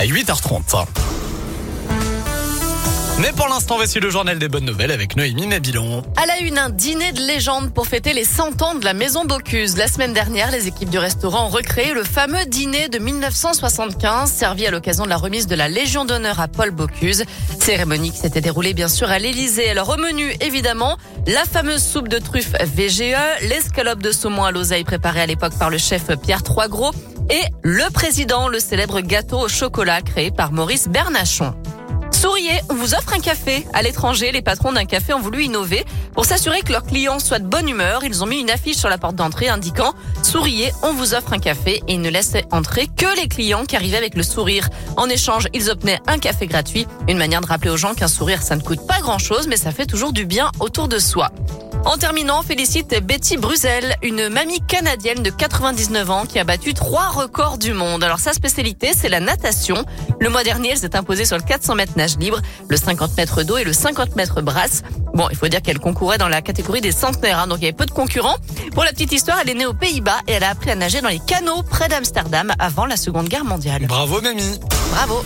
à 8h30. Mais pour l'instant, voici le journal des bonnes nouvelles avec Noémie Mabilon. À la une, un dîner de légende pour fêter les 100 ans de la maison Bocuse. La semaine dernière, les équipes du restaurant ont recréé le fameux dîner de 1975, servi à l'occasion de la remise de la Légion d'honneur à Paul Bocuse. Cérémonie qui s'était déroulée bien sûr à l'Élysée. Alors au menu, évidemment, la fameuse soupe de truffe VGE, l'escalope de saumon à l'oseille préparée à l'époque par le chef Pierre Troisgros et le président, le célèbre gâteau au chocolat créé par Maurice Bernachon. Souriez, on vous offre un café. À l'étranger, les patrons d'un café ont voulu innover. Pour s'assurer que leurs clients soient de bonne humeur, ils ont mis une affiche sur la porte d'entrée indiquant Souriez, on vous offre un café et ils ne laissaient entrer que les clients qui arrivaient avec le sourire. En échange, ils obtenaient un café gratuit. Une manière de rappeler aux gens qu'un sourire, ça ne coûte pas grand chose, mais ça fait toujours du bien autour de soi. En terminant, félicite Betty Bruzel, une mamie canadienne de 99 ans qui a battu trois records du monde. Alors sa spécialité, c'est la natation. Le mois dernier, elle s'est imposée sur le 400 mètres nage libre, le 50 mètres d'eau et le 50 mètres brasse. Bon, il faut dire qu'elle concourait dans la catégorie des centenaires, hein, donc il y avait peu de concurrents. Pour la petite histoire, elle est née aux Pays-Bas et elle a appris à nager dans les canaux près d'Amsterdam avant la Seconde Guerre mondiale. Bravo, mamie. Bravo.